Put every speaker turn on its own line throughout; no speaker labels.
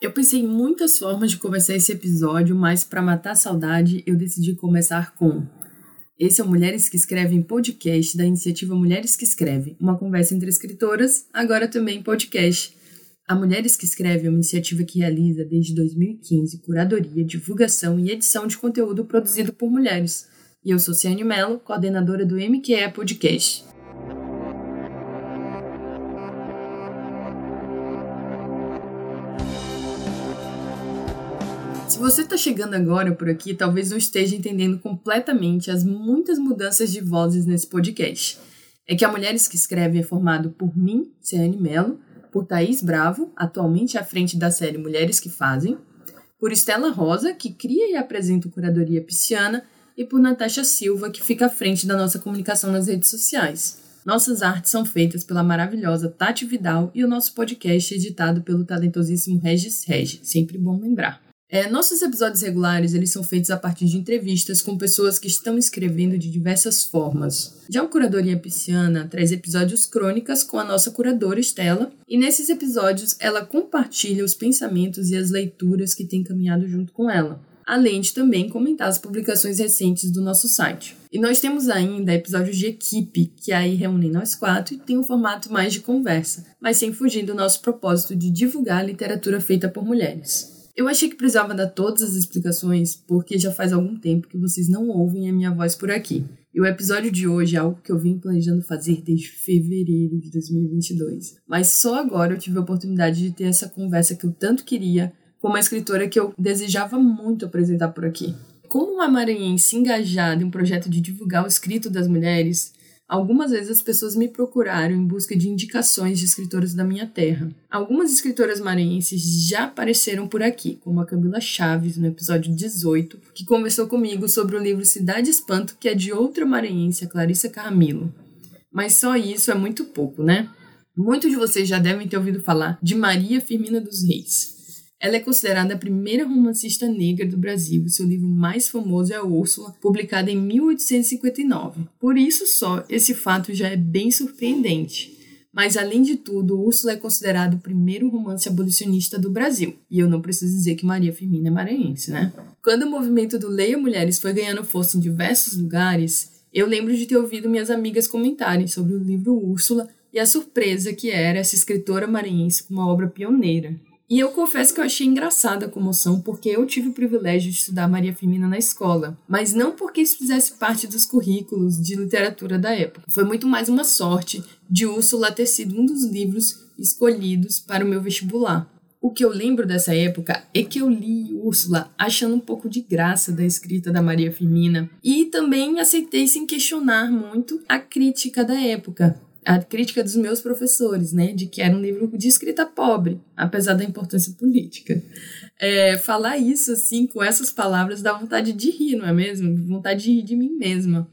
Eu pensei em muitas formas de começar esse episódio, mas para matar a saudade, eu decidi começar com esse é o Mulheres que Escrevem podcast da iniciativa Mulheres que Escrevem, uma conversa entre escritoras, agora também podcast. A Mulheres que Escrevem é uma iniciativa que realiza desde 2015 curadoria, divulgação e edição de conteúdo produzido por mulheres. E eu sou Ciane Mello, coordenadora do MQE Podcast. Se você está chegando agora por aqui, talvez não esteja entendendo completamente as muitas mudanças de vozes nesse podcast. É que a Mulheres que Escrevem é formado por mim, Ciane Mello, por Thaís Bravo, atualmente à frente da série Mulheres que Fazem, por Estela Rosa, que cria e apresenta o Curadoria Pisciana, e por Natasha Silva, que fica à frente da nossa comunicação nas redes sociais. Nossas artes são feitas pela maravilhosa Tati Vidal e o nosso podcast é editado pelo talentosíssimo Regis Regi, sempre bom lembrar. É, nossos episódios regulares eles são feitos a partir de entrevistas com pessoas que estão escrevendo de diversas formas. Já o Curadoria Pisciana traz episódios crônicas com a nossa curadora Estela, e nesses episódios ela compartilha os pensamentos e as leituras que tem caminhado junto com ela, além de também comentar as publicações recentes do nosso site. E nós temos ainda episódios de equipe, que aí reúnem nós quatro e tem um formato mais de conversa, mas sem fugir do nosso propósito de divulgar a literatura feita por mulheres. Eu achei que precisava dar todas as explicações porque já faz algum tempo que vocês não ouvem a minha voz por aqui. E o episódio de hoje é algo que eu vim planejando fazer desde fevereiro de 2022. Mas só agora eu tive a oportunidade de ter essa conversa que eu tanto queria com uma escritora que eu desejava muito apresentar por aqui. Como uma maranhense engajada em um projeto de divulgar o escrito das mulheres, Algumas vezes as pessoas me procuraram em busca de indicações de escritoras da minha terra. Algumas escritoras maranhenses já apareceram por aqui, como a Camila Chaves no episódio 18, que conversou comigo sobre o livro Cidade Espanto, que é de outra maranhense, a Clarissa Carmilo. Mas só isso é muito pouco, né? Muitos de vocês já devem ter ouvido falar de Maria Firmina dos Reis. Ela é considerada a primeira romancista negra do Brasil. Seu livro mais famoso é Úrsula, publicado em 1859. Por isso só, esse fato já é bem surpreendente. Mas, além de tudo, Úrsula é considerado o primeiro romance abolicionista do Brasil. E eu não preciso dizer que Maria Firmina é maranhense, né? Quando o movimento do Leia Mulheres foi ganhando força em diversos lugares, eu lembro de ter ouvido minhas amigas comentarem sobre o livro Úrsula e a surpresa que era essa escritora maranhense com uma obra pioneira. E eu confesso que eu achei engraçada a comoção, porque eu tive o privilégio de estudar Maria Firmina na escola, mas não porque isso fizesse parte dos currículos de literatura da época. Foi muito mais uma sorte de Úrsula ter sido um dos livros escolhidos para o meu vestibular. O que eu lembro dessa época é que eu li Úrsula achando um pouco de graça da escrita da Maria Firmina e também aceitei sem questionar muito a crítica da época, a crítica dos meus professores, né, de que era um livro de escrita pobre, apesar da importância política. É, falar isso, assim, com essas palavras, dá vontade de rir, não é mesmo? Vontade de rir de mim mesma.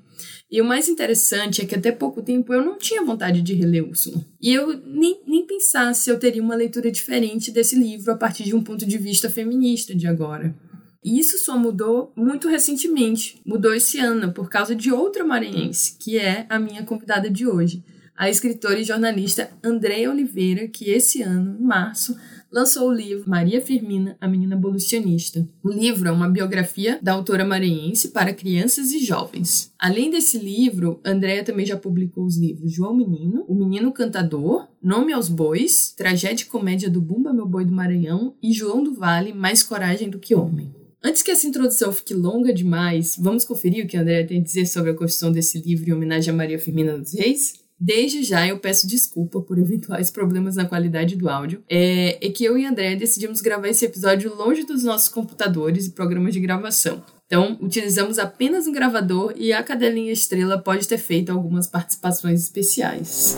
E o mais interessante é que até pouco tempo eu não tinha vontade de reler Úrsula. E eu nem, nem pensasse se eu teria uma leitura diferente desse livro a partir de um ponto de vista feminista de agora. E isso só mudou muito recentemente. Mudou esse ano, por causa de outra maranhense, que é a minha convidada de hoje a escritora e jornalista Andréa Oliveira, que esse ano, em março, lançou o livro Maria Firmina, a Menina Abolicionista. O livro é uma biografia da autora maranhense para crianças e jovens. Além desse livro, Andréa também já publicou os livros João Menino, O Menino Cantador, Nome aos Bois, Tragédia e Comédia do Bumba Meu Boi do Maranhão e João do Vale, Mais Coragem do que Homem. Antes que essa introdução fique longa demais, vamos conferir o que a Andréa tem a dizer sobre a construção desse livro em homenagem a Maria Firmina dos Reis? Desde já eu peço desculpa por eventuais problemas na qualidade do áudio. É, é que eu e André decidimos gravar esse episódio longe dos nossos computadores e programas de gravação. Então, utilizamos apenas um gravador e a cadelinha estrela pode ter feito algumas participações especiais.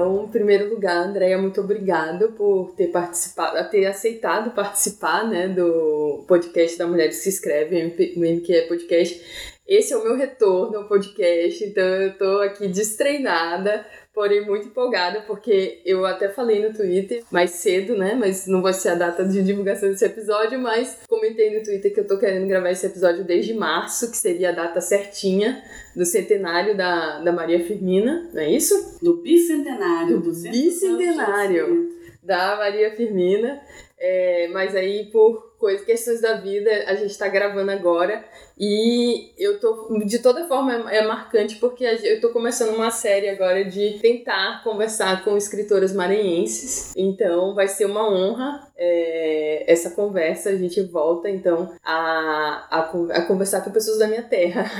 Então, em primeiro lugar, Andréia, muito obrigada por ter participado, ter aceitado participar né, do podcast da Mulheres que Escrevem, o MQ Podcast. Esse é o meu retorno ao podcast, então eu tô aqui destreinada, porém muito empolgada, porque eu até falei no Twitter mais cedo, né? Mas não vai ser a data de divulgação desse episódio, mas comentei no Twitter que eu tô querendo gravar esse episódio desde março, que seria a data certinha do centenário da, da Maria Firmina, não é isso?
Do bicentenário.
Do bicentenário da Maria Firmina. É, mas aí, por coisas, questões da vida, a gente está gravando agora. E eu tô, de toda forma, é, é marcante porque eu tô começando uma série agora de tentar conversar com escritoras maranhenses. Então vai ser uma honra é, essa conversa. A gente volta, então, a, a, a conversar com pessoas da minha terra.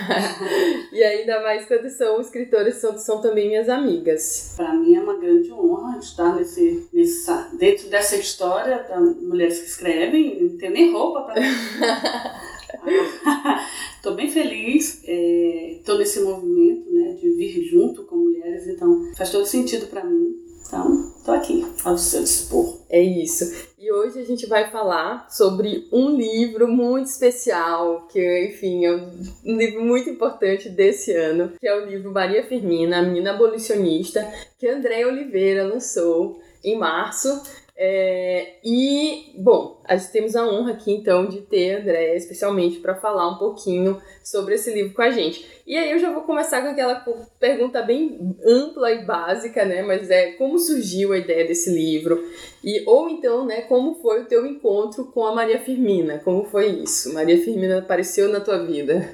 e ainda mais quando são escritoras são, são também minhas amigas.
Para mim é uma grande honra estar nesse, nesse, dentro dessa história da mulheres que escrevem. Não tenho nem roupa para. Estou bem feliz, estou é, nesse movimento né, de vir junto com mulheres, então faz todo sentido para mim. Então, estou aqui, ao seu dispor.
É isso. E hoje a gente vai falar sobre um livro muito especial, que, enfim, é um livro muito importante desse ano, que é o livro Maria Firmina, a Menina Abolicionista, que André Oliveira lançou em março. É, e, bom, gente temos a honra aqui então de ter a Andréia, especialmente para falar um pouquinho sobre esse livro com a gente. E aí eu já vou começar com aquela pergunta bem ampla e básica, né? Mas é como surgiu a ideia desse livro? E ou então, né, como foi o teu encontro com a Maria Firmina? Como foi isso? Maria Firmina apareceu na tua vida?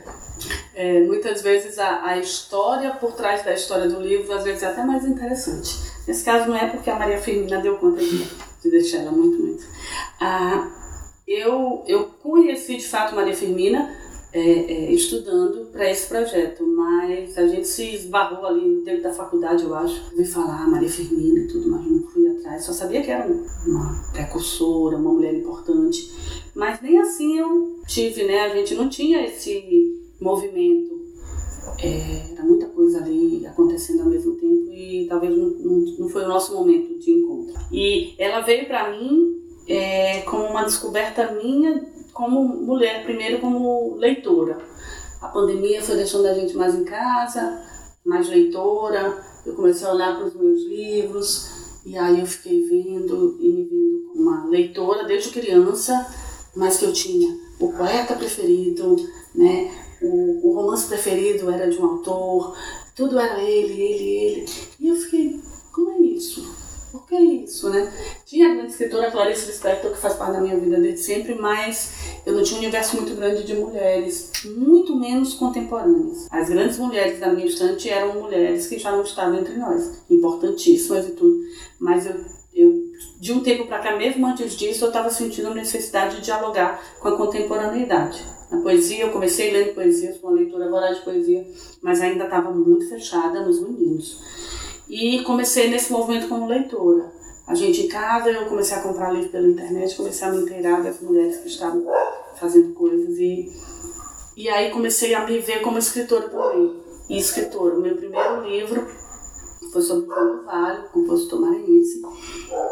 É, muitas vezes a, a história por trás da história do livro às vezes é até mais interessante. Nesse caso não é porque a Maria Firmina deu conta de de deixar ela muito, muito. Ah, eu, eu conheci de fato Maria Firmina é, é, estudando para esse projeto, mas a gente se esbarrou ali dentro da faculdade, eu acho. Vi falar Maria Firmina e tudo, mas não fui atrás. Só sabia que era uma precursora, uma mulher importante. Mas nem assim eu tive, né? A gente não tinha esse movimento. É, era muita coisa ali acontecendo ao mesmo tempo e talvez não, não, não foi o nosso momento de encontro. E ela veio para mim é, como uma descoberta minha como mulher, primeiro como leitora. A pandemia foi deixando a gente mais em casa, mais leitora. Eu comecei a olhar para os meus livros e aí eu fiquei vendo e me vendo como uma leitora desde criança, mas que eu tinha o poeta preferido, né? O, o romance preferido era de um autor, tudo era ele, ele, ele. E eu fiquei, como é isso? Que isso, né? Tinha a grande escritora Clarice Lispector, que faz parte da minha vida desde sempre, mas eu não tinha um universo muito grande de mulheres, muito menos contemporâneas. As grandes mulheres da minha estante eram mulheres que já não estavam entre nós, importantíssimas e tudo, mas eu, eu de um tempo para cá, mesmo antes disso, eu estava sentindo a necessidade de dialogar com a contemporaneidade. Na poesia, eu comecei lendo poesia, sou uma leitora voraz de poesia, mas ainda estava muito fechada nos meninos. E comecei nesse movimento como leitora. A gente em casa, eu comecei a comprar livro pela internet, comecei a me inteirar das mulheres que estavam fazendo coisas e, e aí comecei a me ver como escritora também. E escritora, o meu primeiro livro foi sobre o do Vale, compositor maranhense.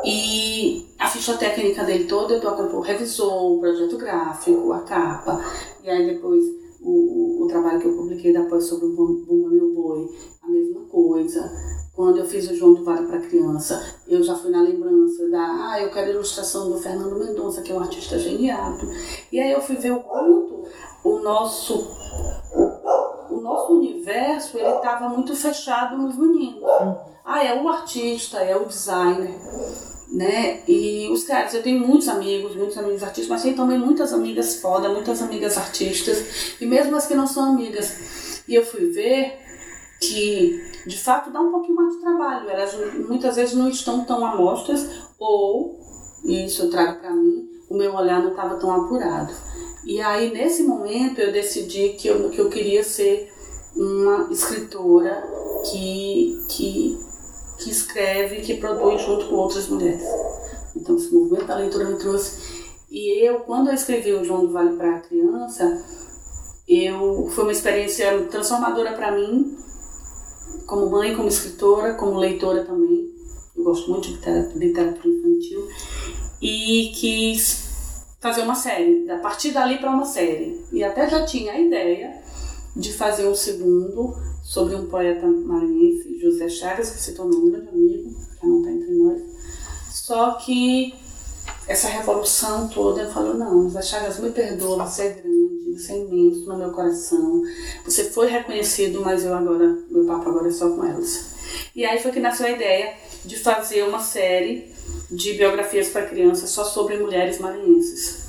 E a ficha técnica dele toda, eu tô acompanhando, revisou o projeto gráfico, a capa, e aí depois o, o, o trabalho que eu publiquei depois sobre o Bumba Meu Boi, a mesma coisa. Quando eu fiz o João do Vale para criança, eu já fui na lembrança da, ah, eu quero ilustração do Fernando Mendonça, que é um artista genial. E aí eu fui ver o quanto o nosso o, o nosso universo ele estava muito fechado nos meninos. Ah, é o artista, é o designer, né? E os caras, eu tenho muitos amigos, muitos amigos artistas, mas tenho também muitas amigas foda, muitas amigas artistas, e mesmo as que não são amigas. E eu fui ver que de fato dá um pouquinho mais de trabalho. Elas muitas vezes não estão tão amostras, ou, isso eu trago para mim, o meu olhar não estava tão apurado. E aí, nesse momento, eu decidi que eu, que eu queria ser uma escritora que, que, que escreve, que produz junto com outras mulheres. Então, esse movimento da leitura me trouxe. E eu, quando eu escrevi o João do Vale para a Criança, eu, foi uma experiência transformadora para mim, como mãe, como escritora, como leitora também. Eu gosto muito de literatura infantil. E quis fazer uma série, a partir dali para uma série. E até já tinha a ideia, de fazer um segundo sobre um poeta maranhense, José Chagas, que se tornou um grande amigo, já não está entre nós. Só que essa revolução toda, eu falo, não, José Chagas, me perdoa, você é grande, você é imenso no meu coração. Você foi reconhecido, mas eu agora, meu papo agora é só com elas. E aí foi que nasceu a ideia de fazer uma série de biografias para crianças só sobre mulheres maranhenses.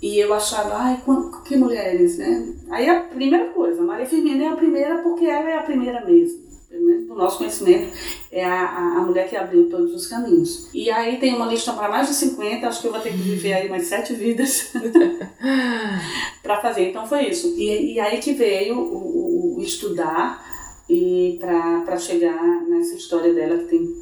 E eu achava, ai, que mulheres, né? Aí a primeira coisa, Maria Firmina é a primeira porque ela é a primeira mesmo. Menos no nosso conhecimento, é a, a, a, mulher que abriu todos os caminhos. E aí tem uma lista para mais de 50, acho que eu vou ter que viver aí mais sete vidas para fazer. Então foi isso. E, e aí que veio o, o estudar e para chegar nessa história dela que tem,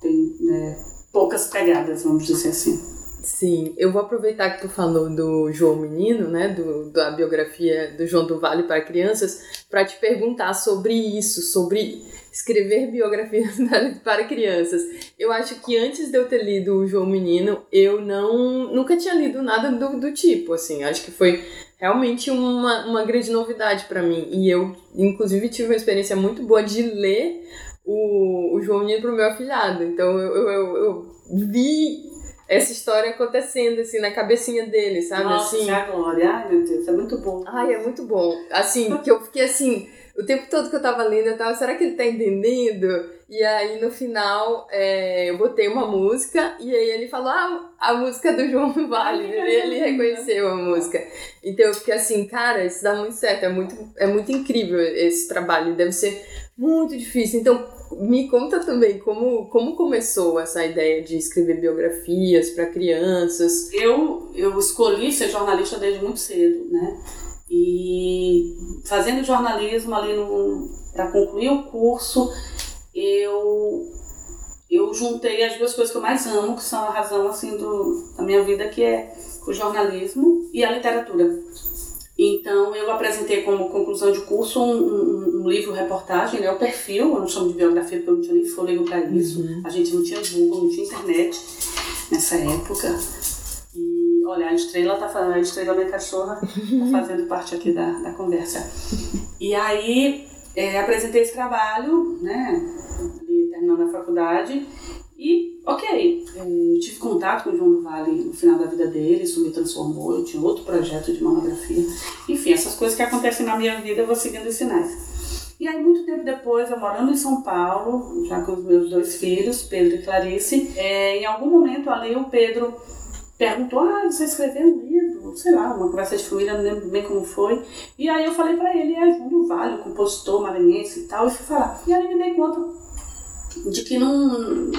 tem né, poucas pegadas, vamos dizer assim.
Sim, eu vou aproveitar que tu falou do João Menino, né, do, da biografia do João do Vale para crianças, para te perguntar sobre isso, sobre escrever biografias para crianças. Eu acho que antes de eu ter lido o João Menino, eu não nunca tinha lido nada do, do tipo, assim, acho que foi realmente uma, uma grande novidade para mim. E eu, inclusive, tive uma experiência muito boa de ler o, o João Menino para o meu afilhado. Então eu, eu, eu, eu vi essa história acontecendo, assim, na cabecinha dele, sabe?
Nossa,
assim.
a glória. Ai, meu Deus, é muito bom.
Ai, é muito bom. Assim, que eu fiquei assim, o tempo todo que eu tava lendo, eu tava, será que ele tá entendendo? E aí, no final, é, eu botei uma música, e aí ele falou, ah, a música do João Vale. Ai, ele, ele reconheceu a música. Então eu fiquei assim, cara, isso dá muito certo, é muito, é muito incrível esse trabalho, deve ser muito difícil. Então, me conta também como, como começou essa ideia de escrever biografias para crianças.
Eu, eu escolhi ser jornalista desde muito cedo, né? E fazendo jornalismo ali para concluir o curso, eu eu juntei as duas coisas que eu mais amo, que são a razão assim do, da minha vida, que é o jornalismo e a literatura. Então, eu apresentei como conclusão de curso um, um, um livro-reportagem, né, o perfil, eu não chamo de biografia porque eu não tinha nem fôlego para isso. Uhum. A gente não tinha Google, não tinha internet nessa época. E, olha, a estrela tá falando, a estrela minha cachorra tá fazendo parte aqui da, da conversa. E aí, é, apresentei esse trabalho, né, terminando a faculdade, e, ok, eu tive contato com o João do Vale no final da vida dele, isso me transformou, eu tinha outro projeto de monografia. Enfim, essas coisas que acontecem na minha vida eu vou seguindo os sinais. E aí, muito tempo depois, eu morando em São Paulo, já com os meus dois filhos, Pedro e Clarice, é, em algum momento ali o Pedro perguntou: Ah, você escreveu um livro? Sei lá, uma conversa de família, não lembro bem como foi. E aí eu falei para ele: É do Vale, compositor maranhense e tal, e fui falar. E aí me dei conta de que não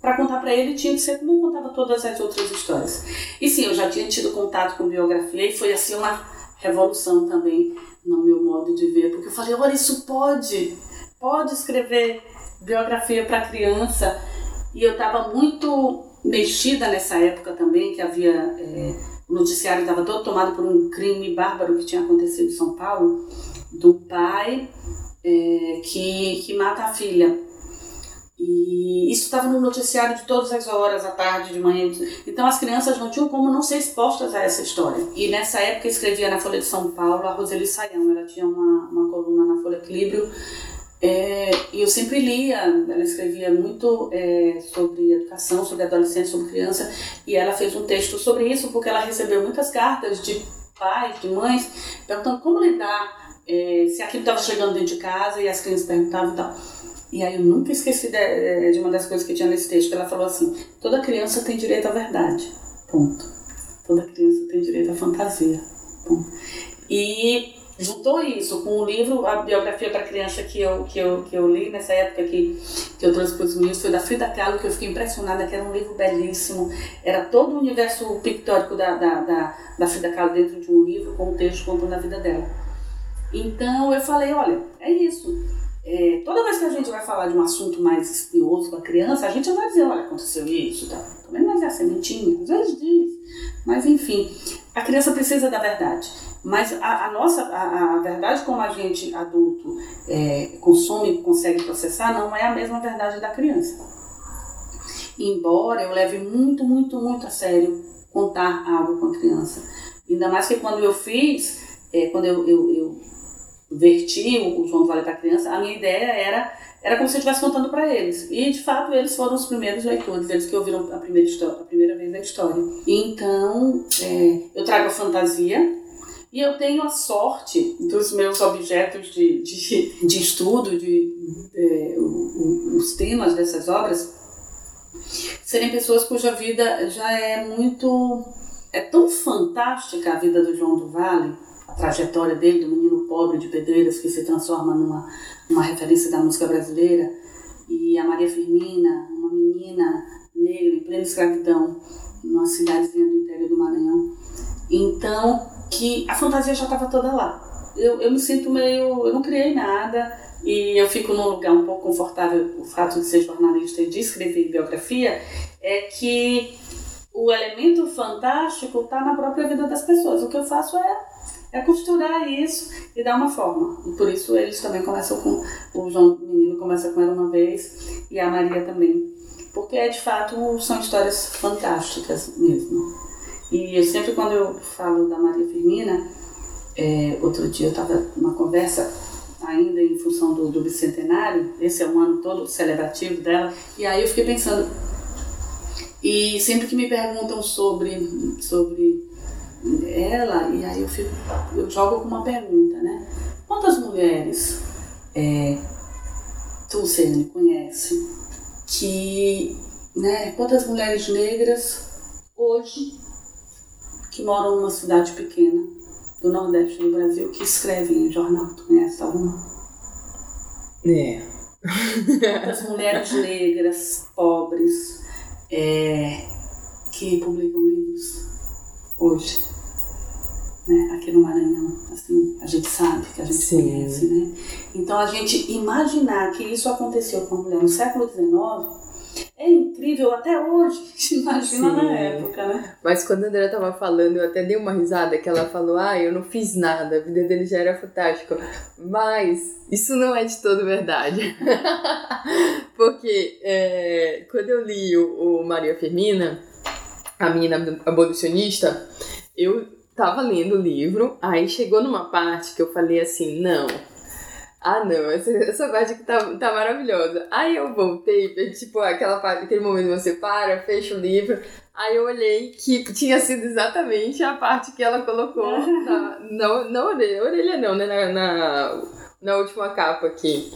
para contar para ele tinha que ser como eu contava todas as outras histórias. E sim, eu já tinha tido contato com biografia e foi assim uma revolução também no meu modo de ver, porque eu falei, olha, isso pode, pode escrever biografia para criança. E eu estava muito mexida nessa época também, que havia é, o noticiário estava todo tomado por um crime bárbaro que tinha acontecido em São Paulo, do pai é, que, que mata a filha. E isso estava no noticiário de todas as horas, à tarde, de manhã. Então as crianças não tinham como não ser expostas a essa história. E nessa época escrevia na Folha de São Paulo a Roseli Saião. Ela tinha uma, uma coluna na Folha Equilíbrio. É, e eu sempre lia, ela escrevia muito é, sobre educação, sobre adolescente, sobre criança. E ela fez um texto sobre isso porque ela recebeu muitas cartas de pais, de mães, perguntando como lidar, é, se aquilo estava chegando dentro de casa e as crianças perguntavam e tal. E aí eu nunca esqueci de, eh, de, uma das coisas que tinha nesse texto, ela falou assim, toda criança tem direito à verdade, ponto. Toda criança tem direito à fantasia, ponto. E juntou isso com o livro, a biografia para criança que eu, que, eu, que eu li nessa época que, que eu trouxe para os meninos, foi da Frida Kahlo, que eu fiquei impressionada, que era um livro belíssimo. Era todo o universo pictórico da, da, da, da Frida Kahlo dentro de um livro, com o texto contando a vida dela. Então eu falei, olha, é isso é, toda vez que a gente vai falar de um assunto mais espinhoso com a criança, a gente vai dizer, olha, aconteceu isso, tá? também vai dizer a sementinha, às vezes diz, mas enfim, a criança precisa da verdade. Mas a, a nossa, a, a, verdade como a gente adulto é, consome consegue processar, não é a mesma verdade da criança. Embora eu leve muito, muito, muito a sério contar algo com a criança. Ainda mais que quando eu fiz, é, quando eu, eu, eu verti o João do Vale para Criança, a minha ideia era era como se eu estivesse contando para eles. E, de fato, eles foram os primeiros leitores, eles que ouviram a primeira, a primeira vez a história. Então, é, eu trago a fantasia, e eu tenho a sorte dos meus objetos de, de, de estudo, de, de, os temas dessas obras, serem pessoas cuja vida já é muito. É tão fantástica a vida do João do Vale, a trajetória dele, do menino pobre de Pedreiras que se transforma numa, numa referência da música brasileira, e a Maria Firmina, uma menina negra em plena escravidão, numa cidadezinha do interior do Maranhão. Então, que a fantasia já estava toda lá. Eu, eu me sinto meio. Eu não criei nada e eu fico num lugar um pouco confortável. O fato de ser jornalista e de escrever biografia é que o elemento fantástico está na própria vida das pessoas. O que eu faço é, é costurar isso e dar uma forma. E por isso eles também começam com. O João Menino começa com Era uma Vez e a Maria também. Porque é de fato são histórias fantásticas mesmo. E eu sempre, quando eu falo da Maria Firmina, é, outro dia eu estava numa conversa, ainda em função do, do bicentenário, esse é um ano todo celebrativo dela, e aí eu fiquei pensando, e sempre que me perguntam sobre, sobre ela, e aí eu, fico, eu jogo com uma pergunta, né? Quantas mulheres é, tu, Sene, conhece que, né, quantas mulheres negras hoje que moram numa cidade pequena do Nordeste do Brasil que escrevem em jornal. Tu conhece alguma?
É.
As mulheres negras, pobres, é, que publicam livros hoje. Né? Aqui no Maranhão, assim, a gente sabe que a gente Sim. conhece, né? Então a gente imaginar que isso aconteceu com a mulher no século XIX é incrível até hoje. Imagina Sim. na época, né?
Mas quando a André tava falando, eu até dei uma risada que ela falou: Ah, eu não fiz nada, a vida dele já era fantástica. Mas isso não é de todo verdade. Porque é, quando eu li o, o Maria Firmina, a menina abolicionista, eu tava lendo o livro, aí chegou numa parte que eu falei assim: Não ah, não, essa, essa parte aqui tá, tá maravilhosa. Aí eu voltei, tipo, aquela parte, aquele momento você para, fecha o livro. Aí eu olhei que tinha sido exatamente a parte que ela colocou na, na, na orelha, orelha não, né? Na, na, na última capa aqui.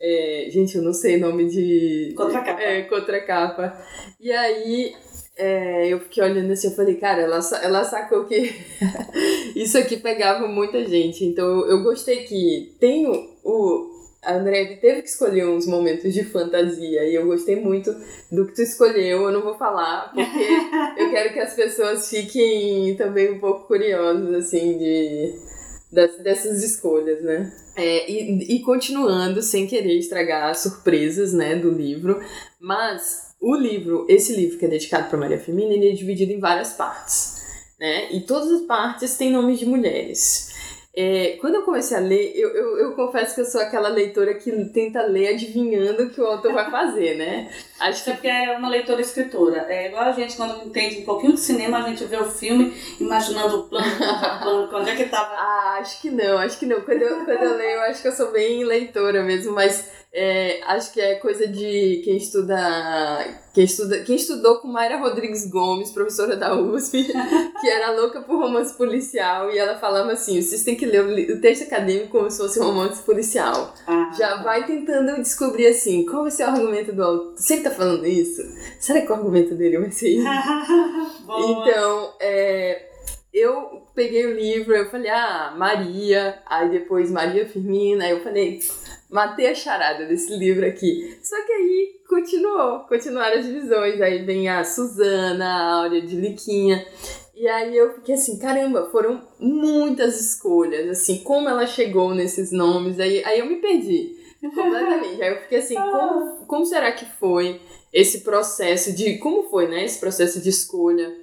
É, gente, eu não sei o nome de.
Contracapa.
É, contracapa. E aí é, eu fiquei olhando assim, eu falei, cara, ela, ela sacou que isso aqui pegava muita gente. Então eu, eu gostei que tem o, o a André teve que escolher uns momentos de fantasia e eu gostei muito do que tu escolheu. Eu não vou falar porque eu quero que as pessoas fiquem também um pouco curiosas assim de das, dessas escolhas, né? É, e, e continuando sem querer estragar as surpresas, né, do livro, mas o livro, esse livro que é dedicado para Maria Firmina, ele é dividido em várias partes, né? E todas as partes têm nomes de mulheres. É, quando eu comecei a ler, eu, eu, eu, confesso que eu sou aquela leitora que tenta ler adivinhando o que o autor vai fazer, né?
Acho que... Porque é uma leitora escritora. É igual a gente, quando entende um pouquinho de cinema, a gente vê o filme imaginando o plano, o plano quando é que tava.
Ah, acho que não, acho que não. Quando eu, quando eu leio, eu acho que eu sou bem leitora mesmo, mas é, acho que é coisa de quem estuda, quem estuda. Quem estudou com Mayra Rodrigues Gomes, professora da USP, que era louca por romance policial, e ela falava assim: vocês têm que ler o texto acadêmico como se fosse um romance policial. Ah. Já vai tentando descobrir assim, qual vai ser o argumento do autor. Você que tá falando isso? Será que o argumento dele vai ser isso? então, é, eu peguei o livro, eu falei, ah, Maria, aí depois Maria Firmina, aí eu falei matei a charada desse livro aqui. Só que aí continuou, continuaram as divisões. Aí vem a Suzana, a Áurea de Liquinha. E aí eu fiquei assim, caramba, foram muitas escolhas, assim, como ela chegou nesses nomes, aí, aí eu me perdi completamente. Aí eu fiquei assim, como, como será que foi esse processo de, como foi, né, esse processo de escolha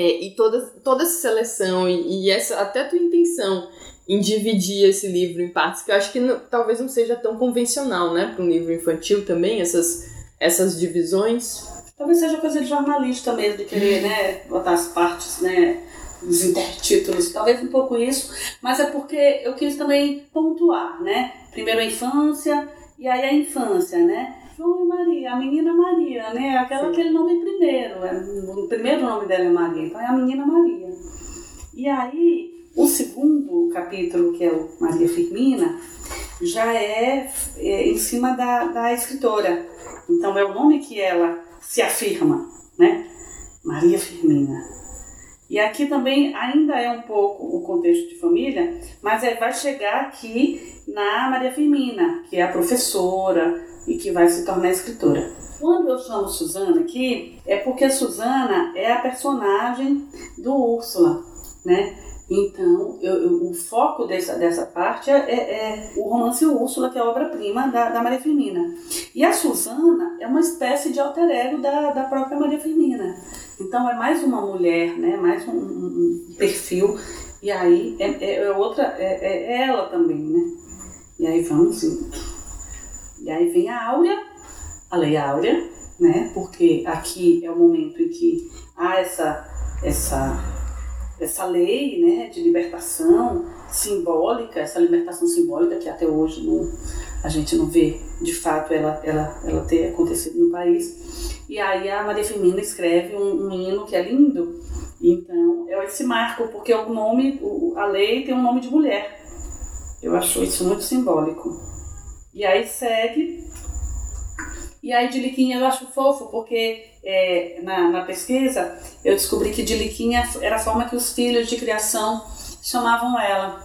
é, e toda, toda essa seleção e, e essa, até a tua intenção em dividir esse livro em partes, que eu acho que não, talvez não seja tão convencional, né, para um livro infantil também, essas, essas divisões.
Talvez seja coisa de jornalista mesmo, de querer, né, botar as partes, né, os intertítulos, talvez um pouco isso, mas é porque eu quis também pontuar, né? Primeiro a infância, e aí a infância, né? João e Maria, a menina Maria, né? Aquela, aquele nome primeiro, é, o primeiro nome dela é Maria, então é a menina Maria. E aí, o segundo capítulo, que é o Maria Firmina, já é, é em cima da, da escritora. Então é o nome que ela se afirma, né? Maria Firmina. E aqui também ainda é um pouco o contexto de família, mas é, vai chegar aqui na Maria Firmina, que é a professora e que vai se tornar escritora. Quando eu chamo Suzana aqui, é porque a Suzana é a personagem do Úrsula, né? Então, eu, eu, o foco dessa, dessa parte é, é, é o romance Úrsula, que é a obra-prima da, da Maria Firmina. E a Susana é uma espécie de alter ego da, da própria Maria Firmina. Então, é mais uma mulher, né? mais um, um, perfil. E aí, é, é, é outra, é, é, ela também, né? E aí vamos. E aí vem a Áurea, a Lei Áurea, né? Porque aqui é o momento em que há essa, essa essa lei né, de libertação simbólica, essa libertação simbólica que até hoje não, a gente não vê de fato ela, ela, ela ter acontecido no país. E aí a Maria Firmina escreve um, um hino que é lindo, então é esse marco, porque o nome, a lei tem um nome de mulher. Eu acho isso muito simbólico. E aí segue. E aí de Liquinha eu acho fofo, porque é, na, na pesquisa, eu descobri que de Liquinha era a forma que os filhos de criação chamavam ela,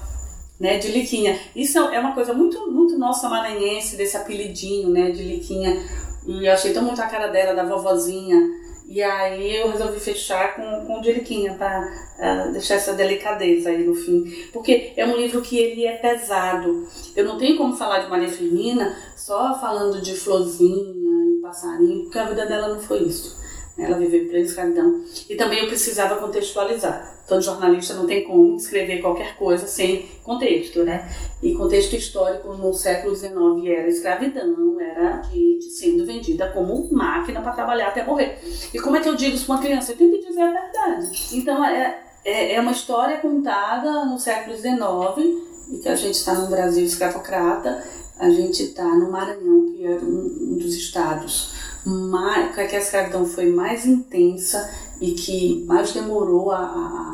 né, de Liquinha. Isso é uma coisa muito, muito nossa maranhense, desse apelidinho, né, de Liquinha. E eu achei tão muito a cara dela, da vovozinha. E aí eu resolvi fechar com, com Liquinha, para uh, é, deixar essa delicadeza aí no fim. Porque é um livro que ele é pesado. Eu não tenho como falar de Maria Firmina só falando de florzinha, passarinho, porque a vida dela não foi isso. Ela viveu em plena escravidão. E também eu precisava contextualizar. Todo jornalista não tem como escrever qualquer coisa sem contexto, né? E contexto histórico no século XIX era escravidão, era gente sendo vendida como máquina para trabalhar até morrer. E como é que eu digo isso para uma criança? Eu tenho que dizer a verdade. Então é, é, é uma história contada no século XIX, e que a gente está no Brasil escravocrata, a gente está no Maranhão, que era um dos estados mais, que a escravidão foi mais intensa e que mais demorou a,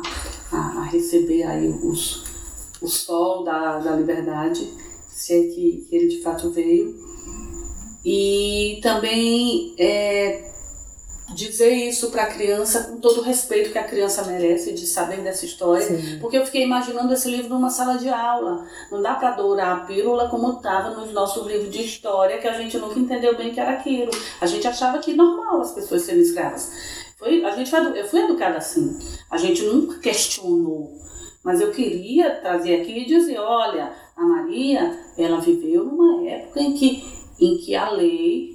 a, a receber aí os, o sol da, da liberdade, se é que, que ele de fato veio. E também é, dizer isso para a criança com todo o respeito que a criança merece de saber dessa história, Sim. porque eu fiquei imaginando esse livro numa sala de aula. Não dá para dourar a pílula como estava nos nossos livros de história, que a gente nunca entendeu bem que era aquilo. A gente achava que normal as pessoas serem escravas. Foi, a gente foi, eu fui educada assim. A gente nunca questionou. Mas eu queria trazer aqui e dizer, olha, a Maria, ela viveu numa época em que, em que a lei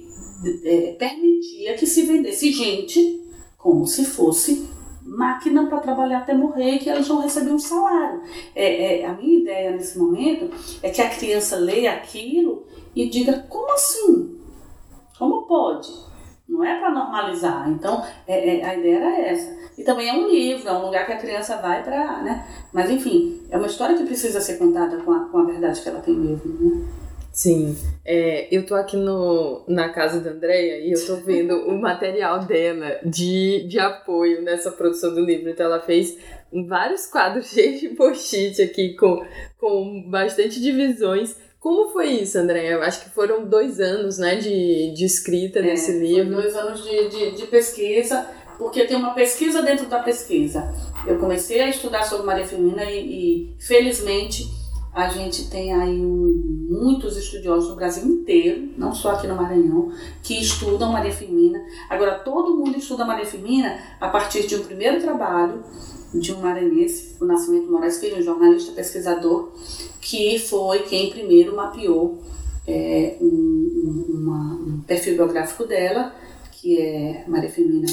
é, permitia que se vendesse gente como se fosse máquina para trabalhar até morrer que elas não recebiam um salário. É, é, a minha ideia nesse momento é que a criança leia aquilo e diga: como assim? Como pode? Não é para normalizar. Então, é, é, a ideia era essa. E também é um livro, é um lugar que a criança vai para. Né? Mas, enfim, é uma história que precisa ser contada com a, com a verdade que ela tem mesmo. Né?
Sim, é, eu tô aqui no, na casa da Andrea e eu tô vendo o material dela de, de apoio nessa produção do livro. Então ela fez vários quadros cheios de post-it aqui com, com bastante divisões. Como foi isso, Andréia? Eu acho que foram dois anos né, de, de escrita é, desse livro.
dois anos de, de, de pesquisa, porque tem uma pesquisa dentro da pesquisa. Eu comecei a estudar sobre Maria Firmina e, e felizmente a gente tem aí um, muitos estudiosos no Brasil inteiro, não só aqui no Maranhão, que estudam Maria Firmina. Agora, todo mundo estuda Maria Firmina a partir de um primeiro trabalho de um maranhense, o Nascimento Moraes Filho, um jornalista pesquisador, que foi quem primeiro mapeou é, um, uma, um perfil biográfico dela, que é Maria Firmina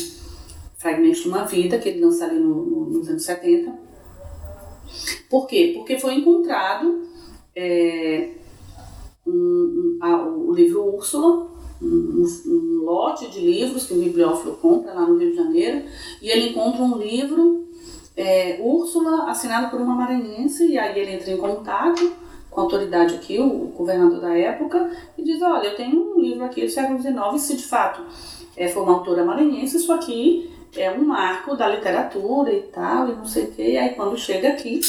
Fragmentos de uma Vida, que ele lança ali no, no, nos anos 70 por quê? Porque foi encontrado é, um, um, a, o livro Úrsula, um, um, lote de livros que o bibliófilo compra lá no Rio de Janeiro, e ele encontra um livro é, Úrsula, assinado por uma maranhense, e aí ele entra em contato com a autoridade aqui, o governador da época, e diz, olha, eu tenho um livro aqui do século XIX, se de fato é, foi uma autora maranhense, isso aqui é um marco da literatura e tal, e não sei o quê, e aí quando chega aqui,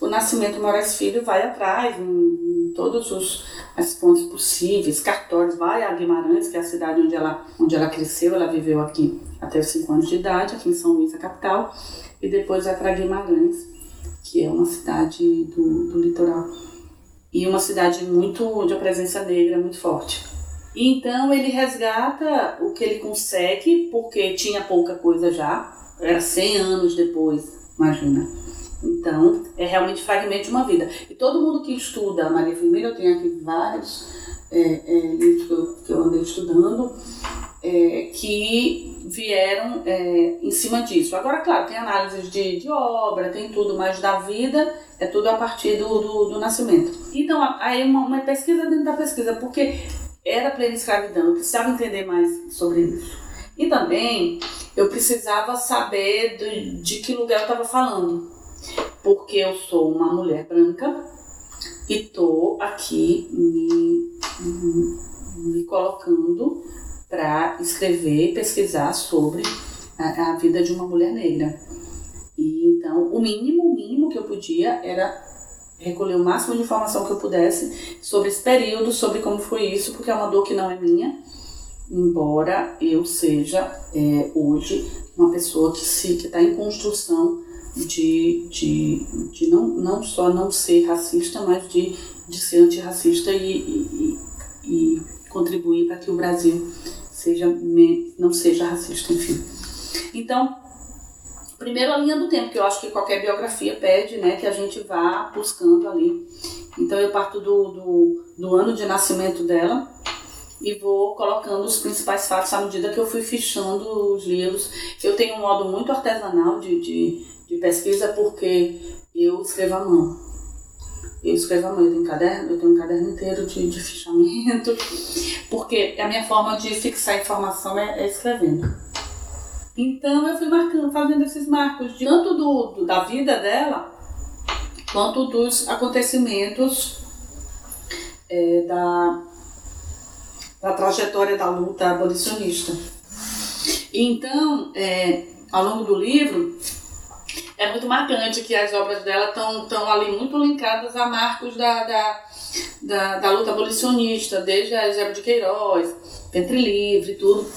o Nascimento Moraes Filho vai atrás, em, em todos os as fontes possíveis, cartórios, vai a Guimarães, que é a cidade onde ela, onde ela cresceu, ela viveu aqui até os 5 anos de idade, aqui em São Luís, a capital, e depois vai para Guimarães, que é uma cidade do, do litoral, e uma cidade muito de presença negra muito forte. Então ele resgata o que ele consegue, porque tinha pouca coisa já, era 100 anos depois, imagina então, é realmente fragmento de uma vida. E todo mundo que estuda Maria Firmina, eu tenho aqui vários é, é, livros que eu, que eu andei estudando, é, que vieram é, em cima disso. Agora, claro, tem análises de, de obra, tem tudo, mas da vida é tudo a partir do, do, do nascimento. Então, aí uma, uma pesquisa dentro da pesquisa, porque era plena escravidão, eu precisava entender mais sobre isso. E também eu precisava saber de, que lugar eu estava falando porque eu sou uma mulher branca e tô aqui me, me colocando para escrever e pesquisar sobre a, a, vida de uma mulher negra. E então, o mínimo, o mínimo que eu podia era recolher o máximo de informação que eu pudesse sobre esse período, sobre como foi isso, porque é uma dor que não é minha, embora eu seja é, hoje uma pessoa que se que está em construção de, de, de não, não só não ser racista, mas de, de ser antirracista e, e, e contribuir para que o Brasil seja, não seja racista, enfim. Então, primeiro a linha do tempo, que eu acho que qualquer biografia pede né, que a gente vá buscando ali. Então eu parto do, do, do ano de nascimento dela e vou colocando os principais fatos à medida que eu fui fichando os livros. Eu tenho um modo muito artesanal de, de de pesquisa porque eu escrevo à mão. Eu escrevo à mão, eu tenho um caderno, eu tenho um caderno inteiro de, de fichamento, porque a minha forma de fixar informação é, é escrevendo. Então eu fui marcando, fazendo esses marcos, de, tanto do, do, da vida dela, quanto dos acontecimentos é, da, da trajetória da luta abolicionista. Então, é, ao longo do livro, é muito marcante que as obras dela estão ali muito linkadas a marcos da, da, da, da luta abolicionista, desde a Eusébio de Queiroz, Ventre Livre, tudo.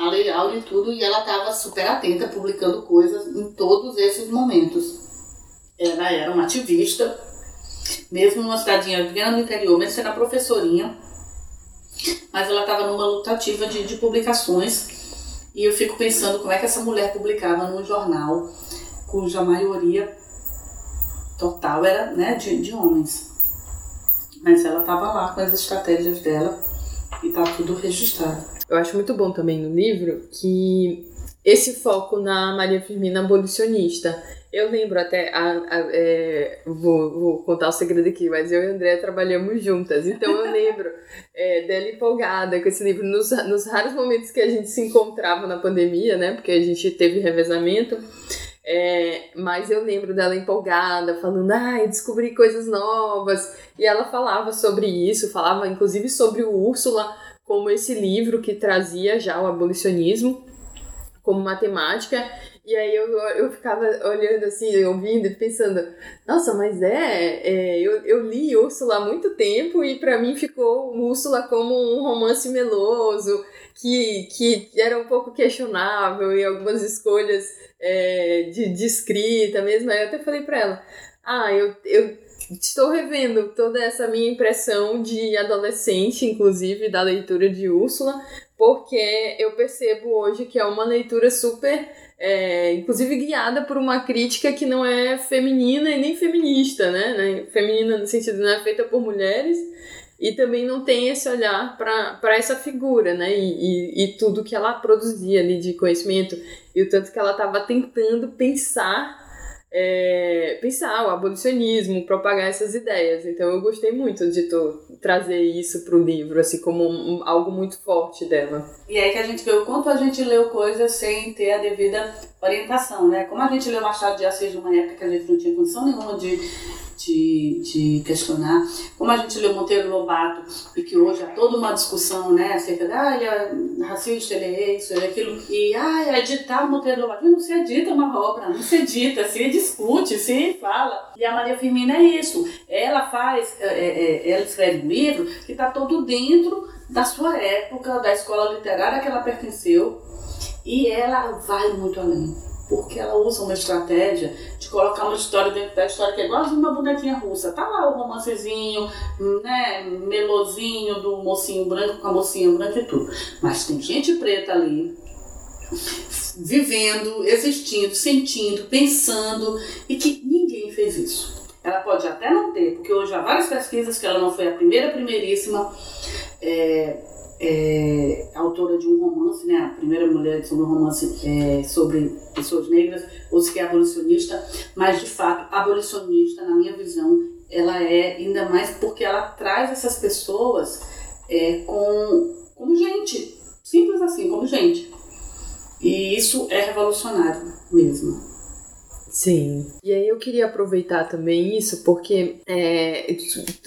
A Lei Áurea e tudo, e ela estava super atenta, publicando coisas em todos esses momentos. Ela era uma ativista, mesmo numa cidadinha pequena no interior, mesmo sendo professorinha, mas ela estava numa lutativa de, de publicações e eu fico pensando como é que essa mulher publicava num jornal cuja maioria total era né, de, de homens. Mas ela estava lá com as estratégias dela e está tudo registrado.
Eu acho muito bom também no livro que esse foco na Maria Firmina abolicionista. Eu lembro até, a, a, é, vou, vou, contar o segredo aqui, mas eu e a André trabalhamos juntas, então eu lembro é, dela empolgada com esse livro nos, nos raros momentos que a gente se encontrava na pandemia, né, porque a gente teve revezamento, é, mas eu lembro dela empolgada, falando, ai, ah, descobri coisas novas. E ela falava sobre isso, falava inclusive sobre o Úrsula como esse livro que trazia já o abolicionismo como matemática. E aí eu, eu ficava olhando assim, ouvindo e pensando, nossa, mas é, é eu, eu li Úrsula há muito tempo e para mim ficou Úrsula como um romance meloso, que, que era um pouco questionável e algumas escolhas é, de, de escrita mesmo. Aí eu até falei para ela, ah, eu, eu estou revendo toda essa minha impressão de adolescente, inclusive, da leitura de Úrsula, porque eu percebo hoje que é uma leitura super, é, inclusive guiada por uma crítica que não é feminina e nem feminista, né? né? Feminina no sentido não é feita por mulheres e também não tem esse olhar para essa figura, né? E, e, e, tudo que ela produzia ali de conhecimento e o tanto que ela estava tentando pensar é, pensar o abolicionismo, propagar essas ideias. Então eu gostei muito de tu trazer isso para o livro, assim, como um, algo muito forte dela.
E aí que a gente vê o quanto a gente leu coisas sem ter a devida orientação, né? Como a gente leu Machado de Assis numa época que a gente não tinha condição nenhuma de de, de questionar. Como a gente leu Monteiro Lobato, e que hoje há toda uma discussão né, acerca de ah, ele é racista, ele é isso, ele é aquilo, e ah, editar Monteiro Lobato. Não se edita uma obra, não se edita, se discute, se fala. E a Maria Firmina é isso. Ela faz, é, é, é ela escreve um livro que está todo dentro da sua época, da escola literária que ela pertenceu, e ela vai muito além porque ela usa uma estratégia de colocar uma história dentro da história que é igualzinho uma bonequinha russa. Tá lá o romancezinho, né, melosinho do mocinho branco com a mocinha branca e tudo. Mas tem gente preta ali, vivendo, existindo, sentindo, pensando, e que ninguém fez isso. Ela pode até não ter, porque hoje há várias pesquisas que ela não foi a primeira, primeiríssima. É, é, autora de um romance, né, a primeira mulher sobre um romance é, sobre pessoas negras, ou se é abolicionista, mas de fato, abolicionista, na minha visão, ela é ainda mais porque ela traz essas pessoas é, com, como gente, simples assim, como gente. E isso é revolucionário mesmo.
Sim. E aí eu queria aproveitar também isso, porque é,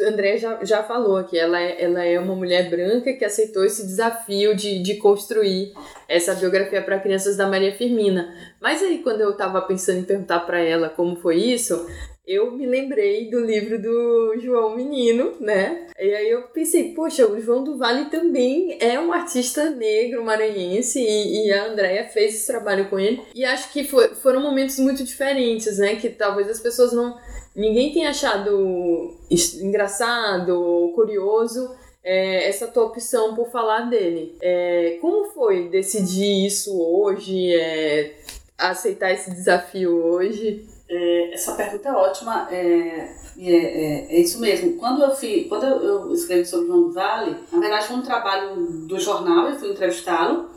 André já, já falou aqui, ela é, ela é uma mulher branca que aceitou esse desafio de, de construir essa biografia para crianças da Maria Firmina. Mas aí quando eu estava pensando em perguntar para ela como foi isso, eu me lembrei do livro do João Menino, né? E aí eu pensei, poxa, o João do Vale também é um artista negro maranhense e, e a Andrea fez esse trabalho com ele. E acho que foi, foram momentos muito diferentes, né? Que talvez as pessoas não. Ninguém tenha achado engraçado ou curioso é, essa tua opção por falar dele. É, como foi decidir isso hoje? É, aceitar esse desafio hoje?
É, essa pergunta é ótima. É, é, é, é, isso mesmo. Quando eu, fui, quando eu escrevi sobre João do Vale, na verdade foi um trabalho do jornal, eu fui entrevistá-lo.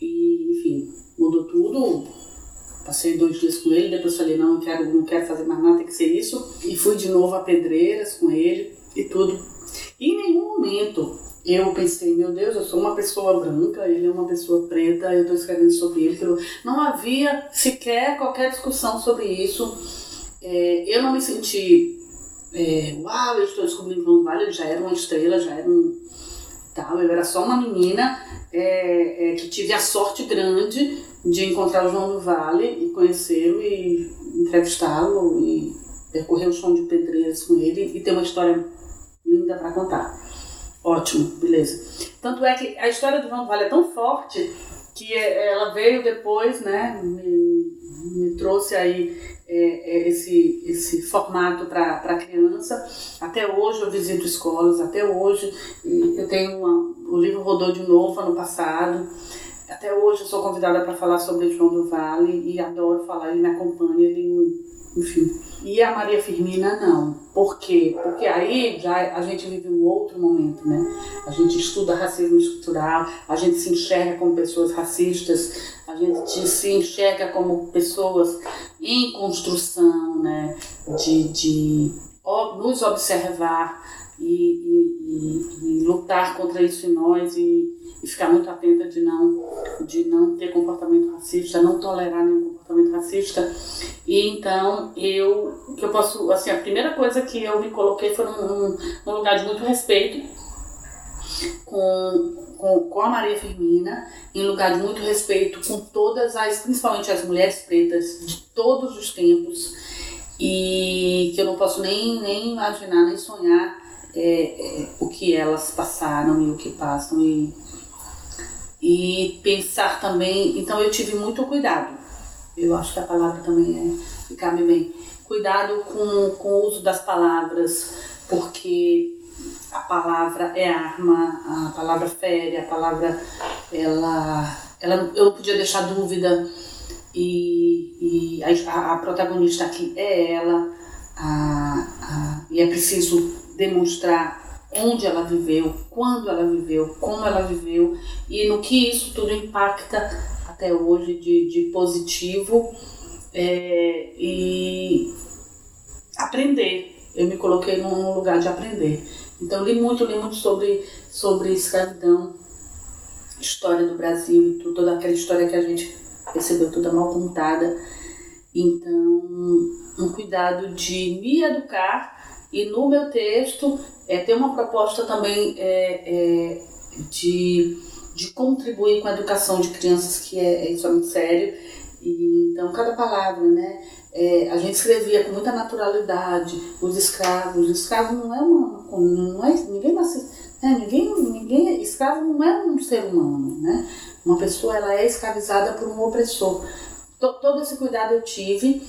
E, enfim, mudou tudo. Passei dois dias com ele, depois falei, não, não quero, não quero fazer mais nada, tem que ser isso. E fui de novo a Pedreiras com ele e tudo. E em nenhum momento eu pensei, meu Deus, eu sou uma pessoa branca, ele é uma pessoa preta, eu estou escrevendo sobre ele. Não havia sequer qualquer discussão sobre isso. É, eu não me senti, é, uau, eu estou descobrindo do Vale, já era uma estrela, já era um tal. Eu era só uma menina é, é, que tive a sorte grande de encontrar o João do Vale e conhecê-lo e entrevistá-lo e percorrer o chão de pedreiras com ele e ter uma história linda para contar. Ótimo, beleza. Tanto é que a história do João Vale é tão forte que ela veio depois, né, me, me trouxe aí é, é, esse, esse formato para criança. Até hoje eu visito escolas, até hoje eu tenho uma, o livro rodou de novo ano passado. Até hoje eu sou convidada para falar sobre João do Vale e adoro falar, ele me acompanha, ele, enfim. E a Maria Firmina não. Por quê? Porque aí já a gente vive um outro momento, né? A gente estuda racismo estrutural, a gente se enxerga como pessoas racistas, a gente se enxerga como pessoas em construção, né? De, de nos observar e, e, e, e lutar contra isso em nós e e ficar muito atenta de não, de não ter comportamento racista, não tolerar nenhum comportamento racista. E então eu, que eu posso, assim, a primeira coisa que eu me coloquei foi num, num lugar de muito respeito com, com, com a Maria Firmina, em lugar de muito respeito com todas as, principalmente as mulheres pretas de todos os tempos, e que eu não posso nem, nem imaginar, nem sonhar é, é, o que elas passaram e o que passam. E e pensar também. Então eu tive muito cuidado. Eu acho que a palavra também é, cabe bem. Cuidado com, com o uso das palavras, porque a palavra é arma, a palavra fere, a palavra ela, ela eu não podia deixar dúvida e, e a, a protagonista aqui é ela a, a, e é preciso demonstrar onde ela viveu, quando ela viveu, como ela viveu e no que isso tudo impacta até hoje de, de positivo é, e aprender. Eu me coloquei num lugar de aprender. Então li muito, li muito sobre, sobre escravidão, história do Brasil toda aquela história que a gente recebeu toda mal contada. Então, um cuidado de me educar e no meu texto é, ter uma proposta também é, é, de, de contribuir com a educação de crianças, que é, é isso é muito sério. E, então, cada palavra, né? É, a gente escrevia com muita naturalidade os escravos. O escravo não é uma. Não é, ninguém nasce, né? ninguém, ninguém. Escravo não é um ser humano, né? Uma pessoa ela é escravizada por um opressor. Todo esse cuidado eu tive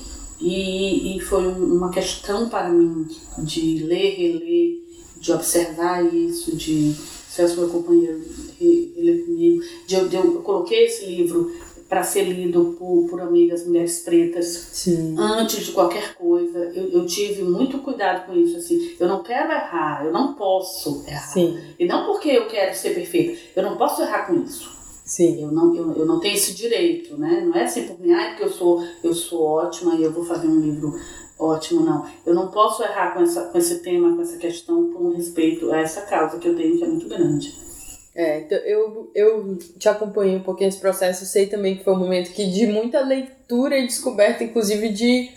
e, e foi uma questão para mim de ler, reler, de observar isso, de Celso, meu companheiro, ele comigo, de, de, eu coloquei esse livro para ser lido por, por amigas mulheres pretas
Sim.
antes de qualquer coisa. Eu, eu tive muito cuidado com isso. Assim, eu não quero errar, eu não posso errar.
Sim.
E não porque eu quero ser perfeita, eu não posso errar com isso.
Sim.
Eu não, eu, eu não tenho esse direito, né? Não é assim por mim, ah, porque eu sou, eu sou ótima e eu vou fazer um livro ótimo, não. Eu não posso errar com, essa, com esse tema, com essa questão, um respeito a essa causa que eu tenho, que é muito grande.
É, então eu, eu te acompanhei um pouquinho esse processo, sei também que foi um momento que de muita leitura e descoberta, inclusive de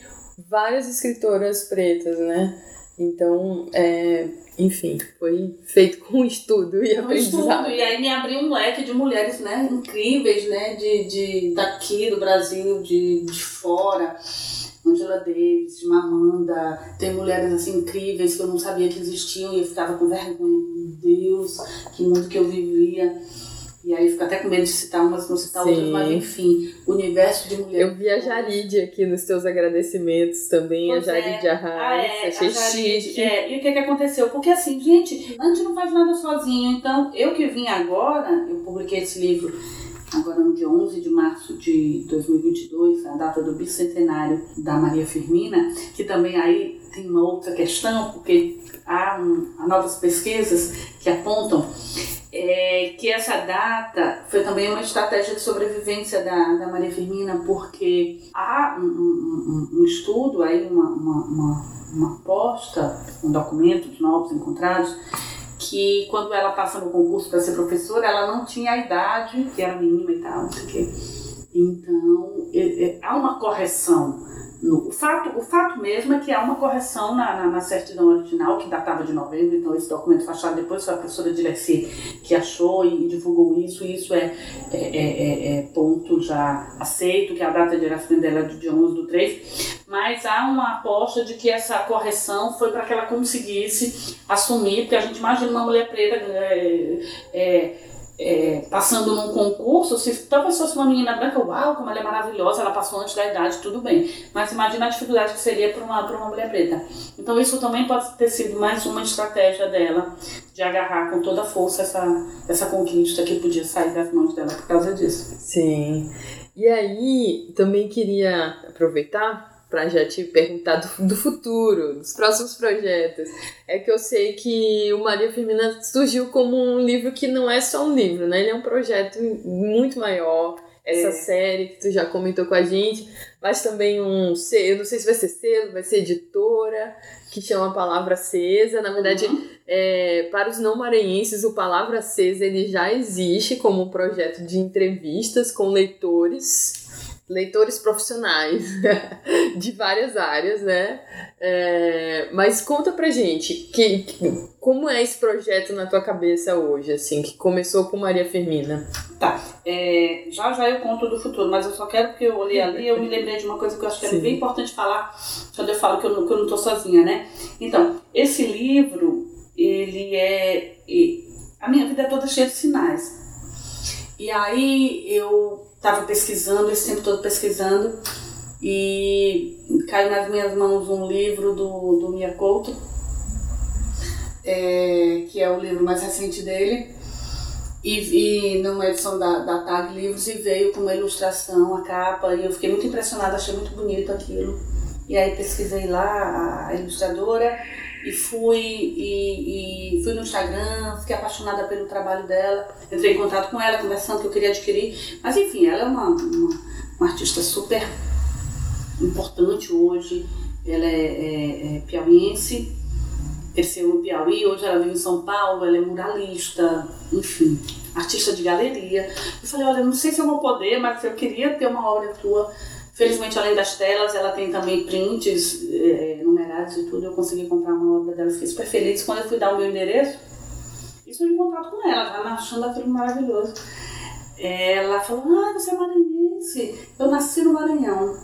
várias escritoras pretas, né? Então, é, enfim, foi feito com estudo e aprendizado.
estudo, e aí me abriu um leque de mulheres né, incríveis, né? De, de, daqui do Brasil, de, de fora. Angela Davis, Mamanda, tem mulheres assim incríveis que eu não sabia que existiam e eu ficava com vergonha. Meu Deus, que mundo que eu vivia. E aí fico até com medo de citar umas, não citar
Sim.
outras, mas enfim, universo de mulheres.
Eu vi a Jaride aqui nos teus agradecimentos também,
Pois
a
é.
Jaride Arraes,
Ah, é,
achei
a Jaride,
chique.
é, e o que que aconteceu? Porque assim, gente, a gente não faz nada sozinho. Então, eu que vim agora, eu publiquei esse livro agora no dia 11 de março de 2022, a data do bicentenário da Maria Firmina, que também aí tem uma outra questão, porque há, um, há novas pesquisas que apontam é, que essa data foi também uma estratégia de sobrevivência da, da Maria Firmina, porque há um, um- um- estudo, aí uma, uma, uma, uma aposta, um documentos novos encontrados, que quando ela passa no concurso para ser professora, ela não tinha a idade, que era mínima e tal, não sei o quê. Então, há uma correção. O, fato, o fato mesmo é que há uma correção na, na, na certidão original, que datava de novembro, então esse documento foi depois, foi a professora Dilecy que achou e divulgou isso, e isso é, é, é, é- é ponto já aceito, que a data de nascimento dela é dia 11 do 3, mas há uma aposta de que essa correção foi para que ela conseguisse assumir, porque a gente imagina uma mulher preta é, é, passando num concurso, se talvez fosse uma menina branca, uau, como ela é maravilhosa, ela passou antes da idade, tudo bem. Mas imagina a dificuldade que seria para uma, uma mulher preta. Então isso também pode ter sido mais uma estratégia dela de agarrar com toda a força essa, essa conquista que podia sair das mãos dela por causa disso.
Sim. E aí, também queria aproveitar para já te perguntar do, do futuro, dos próximos projetos. É que eu sei que o Maria Firmina surgiu como um livro que não é só um livro, né? Ele é um projeto muito maior. Essa
É.
série que tu já comentou com a gente, mas também um selo, eu não sei se vai ser selo, vai ser editora, que chama Palavra Acesa. Na verdade,
Uhum.
é, para os não maranhenses, o Palavra Acesa ele já existe como um projeto de entrevistas com leitores, leitores profissionais de várias áreas, né? É, mas conta pra gente que, que- como é esse projeto na tua cabeça hoje, assim, que começou com Maria Firmina.
Tá, é, já já eu conto do futuro, mas eu só quero porque eu olhei ali eu me lembrei de uma coisa que eu acho que é
Sim.
bem importante falar quando eu falo que eu, não, que eu não tô sozinha, né? Então, esse livro, ele é. e- A minha vida é toda cheia de sinais. E aí eu tava pesquisando, esse tempo todo pesquisando, e caiu nas minhas mãos um livro do, do Mia Couto, é, que é o livro mais recente dele, e, e numa edição da, da Tag Livros e veio com uma ilustração, a capa, e eu fiquei muito impressionada, achei muito bonito aquilo. E aí pesquisei lá a ilustradora e fui, e, e fui no Instagram, fiquei apaixonada pelo trabalho dela, entrei em contato com ela, conversando que eu queria adquirir, mas enfim, ela é uma, uma, uma artista super importante hoje. Ela é, é, é piauiense, cresceu no Piauí, hoje ela vive em São Paulo, ela é muralista, enfim, artista de galeria. Eu falei, olha, não sei se eu vou poder, mas eu queria ter uma obra tua. Felizmente, além das telas, ela tem também prints é, numerados e tudo. Eu consegui comprar uma obra dela, fiquei super feliz. Quando eu fui dar o meu endereço, isso em contato com ela, já achando aquilo maravilhoso. Ela falou, ah, você é maranhense. Eu nasci no Maranhão.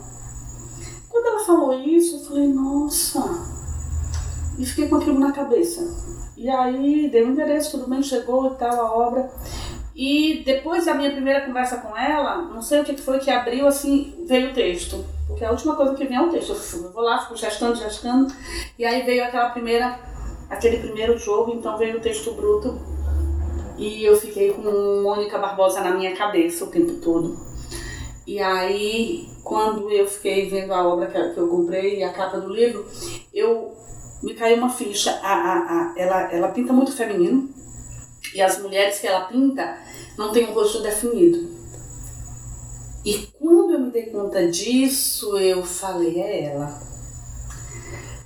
Quando ela falou isso, eu falei, nossa. E fiquei com aquilo na cabeça. E aí, dei o endereço, tudo bem, chegou e tal, a obra. E depois da minha primeira conversa com ela, não sei o que foi que abriu, assim, veio o texto. Porque a última coisa que vem é o texto. Eu vou lá, fico gestando, gestando. E aí veio aquela primeira, aquele primeiro jogo, então veio o texto bruto. E eu fiquei com Mônica Barbosa na minha cabeça o tempo todo. E aí, quando eu fiquei vendo a obra que eu comprei e a capa do livro, eu me caiu uma ficha. A, a, a, ela, ela pinta muito feminino e as mulheres que ela pinta não têm um rosto definido. E quando eu me dei conta disso, eu falei, é ela.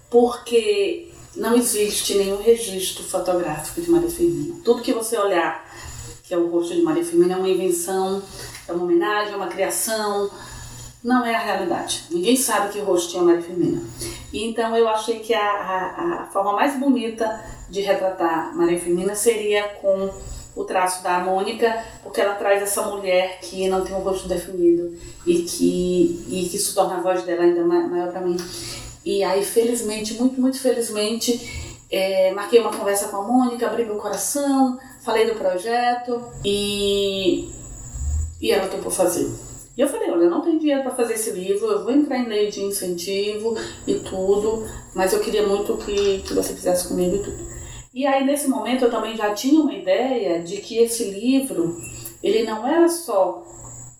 Porque não existe nenhum registro fotográfico de Maria Firmina. Tudo que você olhar, que é o rosto de Maria Firmina, é uma invenção, é uma homenagem, é uma criação, não é a realidade. Ninguém sabe que rosto tinha Maria Firmina. Então eu achei que a, a, a forma mais bonita de retratar Maria Firmina seria com o traço da Mônica, porque ela traz essa mulher que não tem um rosto definido e que, e que isso torna a voz dela ainda maior para mim. E aí, felizmente, muito, muito felizmente, é, marquei uma conversa com a Mônica, abri meu coração, falei do projeto e, e ela topou fazer. E eu falei, olha, eu não tenho dinheiro para fazer esse livro, eu vou entrar em lei de incentivo e tudo, mas eu queria muito que, que você fizesse comigo e tudo. E aí, nesse momento, eu também já tinha uma ideia de que esse livro, ele não era só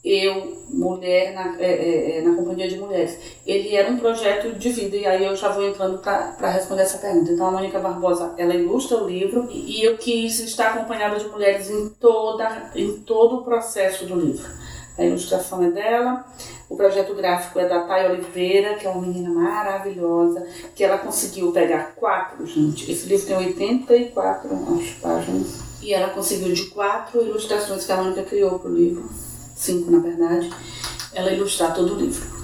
eu, mulher, na, é, é, é, na companhia de mulheres. Ele era um projeto de vida, e aí eu já vou entrando para responder essa pergunta. Então, a Mônica Barbosa, ela ilustra o livro, e, eu quis estar acompanhada de mulheres em, toda, em todo o processo do livro. A ilustração é dela, o projeto gráfico é da Thay Oliveira, que é uma menina maravilhosa, que ela conseguiu pegar quatro, gente. Esse livro tem 84 acho, páginas. E ela conseguiu de quatro ilustrações que a Mônica criou para o livro, cinco na verdade, ela ilustrar todo o livro.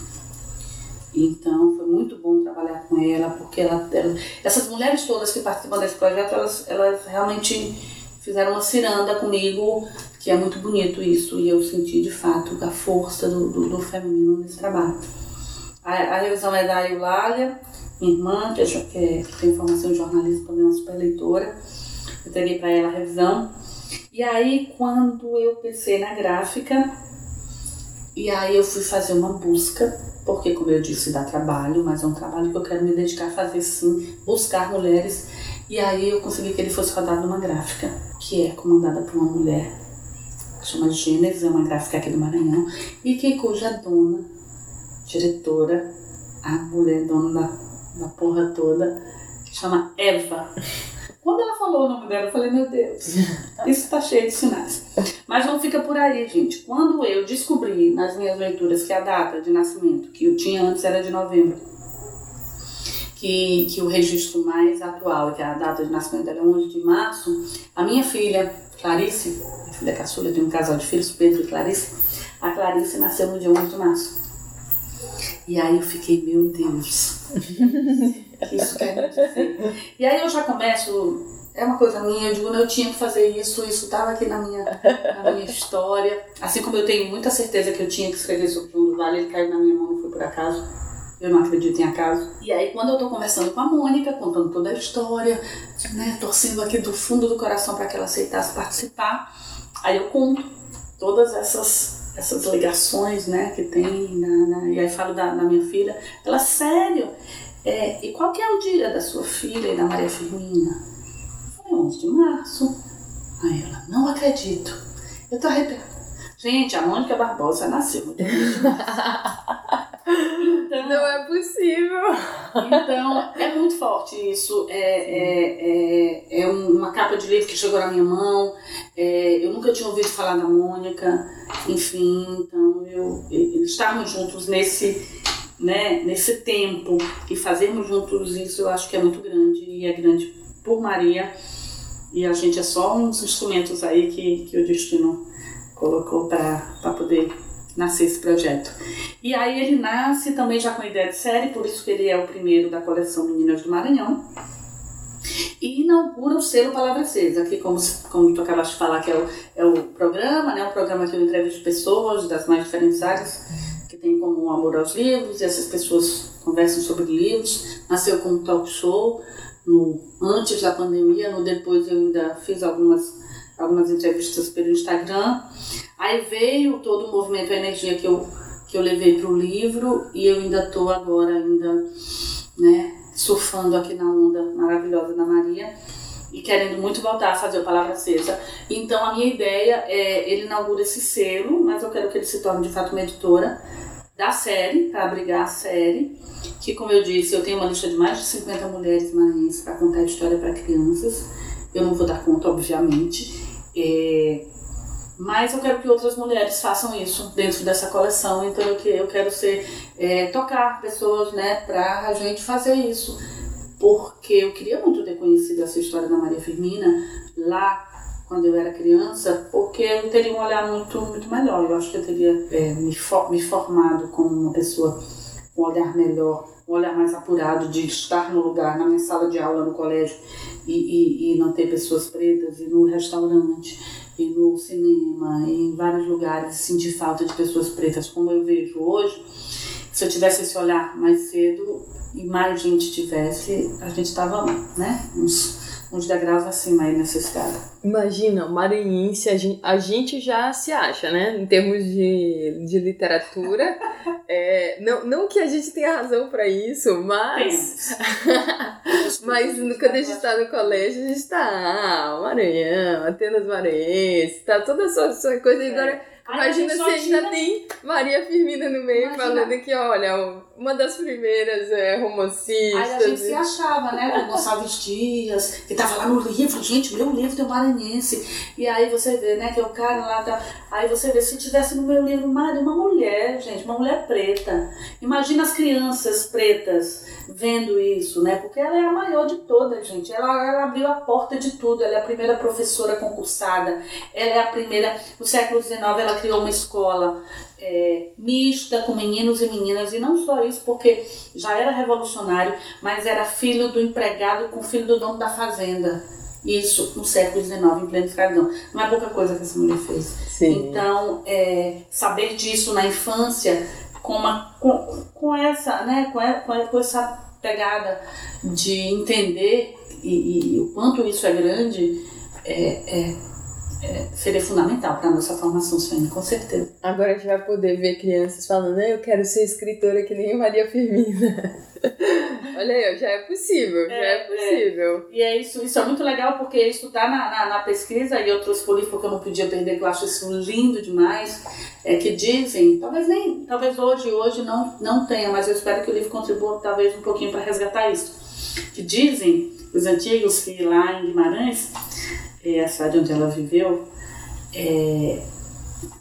Então foi muito bom trabalhar com ela, porque ela, ela, essas mulheres todas que participam desse projeto, elas, elas realmente fizeram uma ciranda comigo que é muito bonito isso, e eu senti de fato a força do, do, do feminino nesse trabalho. A, a, revisão é da Eulália, minha irmã, que, é, que, é, que tem formação em jornalismo, também é uma super leitora. Eu entreguei para ela a revisão. E aí, quando eu pensei na gráfica, e aí eu fui fazer uma busca, porque, como eu disse, dá trabalho, mas é um trabalho que eu quero me dedicar a fazer sim, buscar mulheres. E aí eu consegui que ele fosse rodado numa gráfica, que é comandada por uma mulher chama Gênesis, é uma gráfica aqui do Maranhão, e que cuja dona, diretora, a mulher dona da, da porra toda, chama Eva. Quando ela falou o nome dela, eu falei, meu Deus, isso tá cheio de sinais. Mas não fica por aí, gente. Quando eu descobri nas minhas leituras que a data de nascimento, que eu tinha antes era de novembro, que, que o registro mais atual, que a data de nascimento era 11 de março, a minha filha, Clarice, filha caçula, tenho um casal de filhos, Pedro e Clarice. A Clarice nasceu no dia 11 de março. E aí eu fiquei, meu Deus, isso quer dizer. E aí eu já começo, é uma coisa minha, eu digo, eu tinha que fazer isso, isso estava aqui na minha, na minha história. Assim como eu tenho muita certeza que eu tinha que escrever sobre o Vale, ele caiu na minha mão, não foi por acaso. Eu não acredito em acaso. E aí, quando eu tô conversando com a Mônica, contando toda a história, né, torcendo aqui do fundo do coração para que ela aceitasse participar, Aí eu conto todas essas, essas ligações né, que tem, na, na, e aí falo da, da, minha filha. Ela, sério? É, e qual que é o dia da sua filha e da Maria Firmina? Falei, 11 de março. Aí ela, não acredito. Eu tô arrepiada. Gente, a Mônica Barbosa nasceu.
Então, não é possível.
Então, é muito forte isso. É, é, é, é, uma capa de livro que chegou na minha mão. É, eu nunca tinha ouvido falar da Mônica. Enfim, então eu, estavam juntos nesse, né, nesse tempo e fazermos juntos isso, eu acho que é muito grande e é grande por Maria. E a gente é só uns instrumentos aí que, que o destino colocou para poder nascer esse projeto. E aí ele nasce também já com ideia de série, por isso que ele é o primeiro da coleção Meninas do Maranhão. E inaugura o selo Palavra Acesa, que como, como tu acabaste de falar, que é o, é o programa, né? um programa que eu entrevisto pessoas das mais diferentes áreas que tem como amor aos livros, e essas pessoas conversam sobre livros. Nasceu como um talk show, no antes da pandemia, no depois eu ainda fiz algumas, algumas entrevistas pelo Instagram. Aí veio todo o movimento, a energia que eu, que eu levei para o livro e eu ainda estou agora ainda, né, surfando aqui na onda maravilhosa da Maria e querendo muito voltar a fazer o Palavra Acesa. Então a minha ideia é, ele inaugura esse selo, mas eu quero que ele se torne de fato uma editora da série, para abrigar a série, que como eu disse, eu tenho uma lista de mais de 50 mulheres maranhenses para contar a história para crianças. Eu não vou dar conta, obviamente. É, mas eu quero que outras mulheres façam isso dentro dessa coleção. Então eu, eu quero ser é, tocar pessoas, né, para a gente fazer isso, porque eu queria muito ter conhecido essa história da Maria Firmina lá quando eu era criança, porque eu teria um olhar muito muito melhor. Eu acho que eu teria é, me, for, me formado como uma pessoa com um olhar melhor, um olhar mais apurado de estar no lugar, na minha sala de aula no colégio e, e, e não ter pessoas pretas e no restaurante e no cinema, e em vários lugares, sentir falta de pessoas pretas, como eu vejo hoje. Se eu tivesse esse olhar mais cedo e mais gente tivesse, a gente estava, né, uns, uns degraus acima aí nessa escada.
Imagina, maranhense, a gente, a gente já se acha, né, em termos de, de literatura. é, não, não que a gente tenha razão para isso, mas. mas quando a gente está no colégio, a gente está, ah, Maranhão, Atenas Maranhense, tá toda essa, essa coisa. É. Agora Imagina se ainda tem Maria Firmina no meio Imagina. falando que, olha, uma das primeiras é, romancistas.
Aí a gente se achava, né? Do Gonçalves Dias, que tava lá no livro, gente, meu livro tem maranhense. E aí você vê, né, que é o cara lá tá. Aí você vê, se tivesse no meu livro Maria, uma mulher, gente, uma mulher preta. Imagina as crianças pretas vendo isso, né? Porque ela é a maior de todas, gente. Ela, ela abriu a porta de tudo. Ela é a primeira professora concursada. Ela é a primeira. No século XIX, ela criou uma escola é, mista com meninos e meninas. E não só isso, porque já era revolucionário, mas era filho do empregado com filho do dono da fazenda. Isso no século XIX, em plena escravidão. Não é pouca coisa que essa mulher fez. Sim. Então, é, saber disso na infância com, uma, com, com essa, né, com, com, com essa pegada de entender e, e, o quanto isso é grande, é, é, é seria fundamental para a nossa formação, Suene, com certeza.
Agora a gente vai poder ver crianças falando, eu quero ser escritora que nem Maria Firmina. Olha aí, já é possível, já é, é possível.
É. E é isso, isso é muito legal porque isso tá na, na, na pesquisa e eu trouxe por livro porque eu não podia perder, que eu acho isso lindo demais. É que dizem, talvez nem, talvez hoje, hoje não, não tenha, mas eu espero que o livro contribua talvez um pouquinho para resgatar isso. Que dizem os antigos que lá em Guimarães, é a cidade onde ela viveu, é,